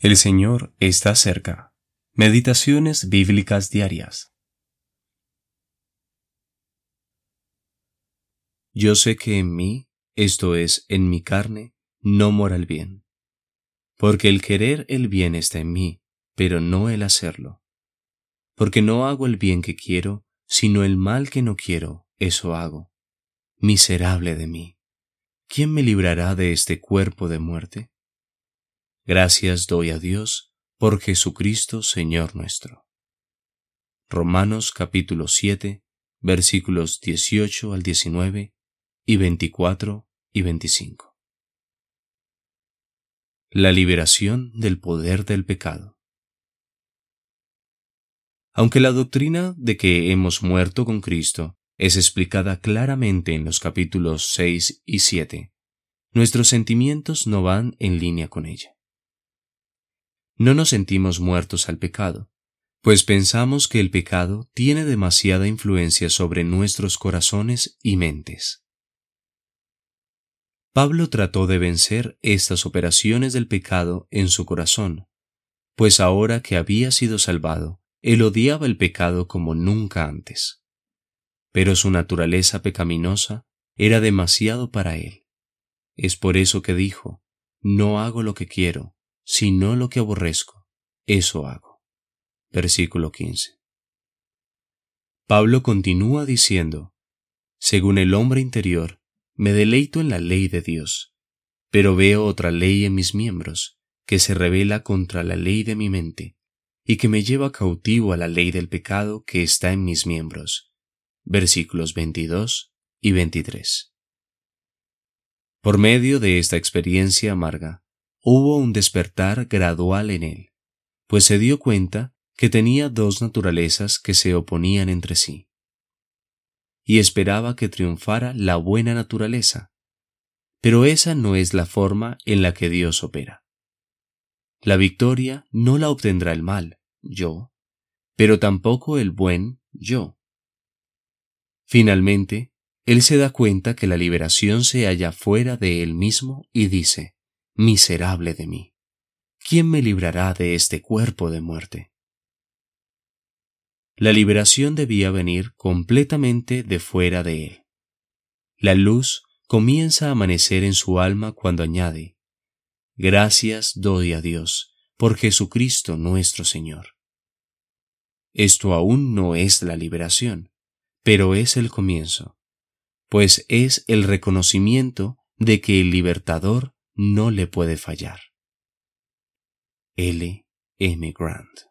El Señor está cerca. Meditaciones bíblicas diarias. Yo sé que en mí, esto es, en mi carne, no mora el bien. Porque el querer el bien está en mí, pero no el hacerlo. Porque no hago el bien que quiero, sino el mal que no quiero, eso hago. Miserable de mí. ¿Quién me librará de este cuerpo de muerte? Gracias doy a Dios por Jesucristo Señor nuestro. Romanos capítulo 7, versículos 18 al 19 y 24 y 25. La liberación del poder del pecado. Aunque la doctrina de que hemos muerto con Cristo es explicada claramente en los capítulos 6 y 7, nuestros sentimientos no van en línea con ella no nos sentimos muertos al pecado, pues pensamos que el pecado tiene demasiada influencia sobre nuestros corazones y mentes. Pablo trató de vencer estas operaciones del pecado en su corazón, pues ahora que había sido salvado, él odiaba el pecado como nunca antes. Pero su naturaleza pecaminosa era demasiado para él. Es por eso que dijo, no hago lo que quiero, sino lo que aborrezco, eso hago. Versículo 15. Pablo continúa diciendo, según el hombre interior, me deleito en la ley de Dios, pero veo otra ley en mis miembros, que se revela contra la ley de mi mente, y que me lleva cautivo a la ley del pecado que está en mis miembros. Versículos 22 y 23. Por medio de esta experiencia amarga, hubo un despertar gradual en él, pues se dio cuenta que tenía dos naturalezas que se oponían entre sí. Y esperaba que triunfara la buena naturaleza. Pero esa no es la forma en la que Dios opera. La victoria no la obtendrá el mal, yo, pero tampoco el buen, yo. Finalmente, él se da cuenta que la liberación se halla fuera de él mismo y dice, miserable de mí. ¿Quién me librará de este cuerpo de muerte? La liberación debía venir completamente de fuera de él. La luz comienza a amanecer en su alma cuando añade, Gracias doy a Dios por Jesucristo nuestro Señor. Esto aún no es la liberación, pero es el comienzo, pues es el reconocimiento de que el libertador no le puede fallar. L. M. Grant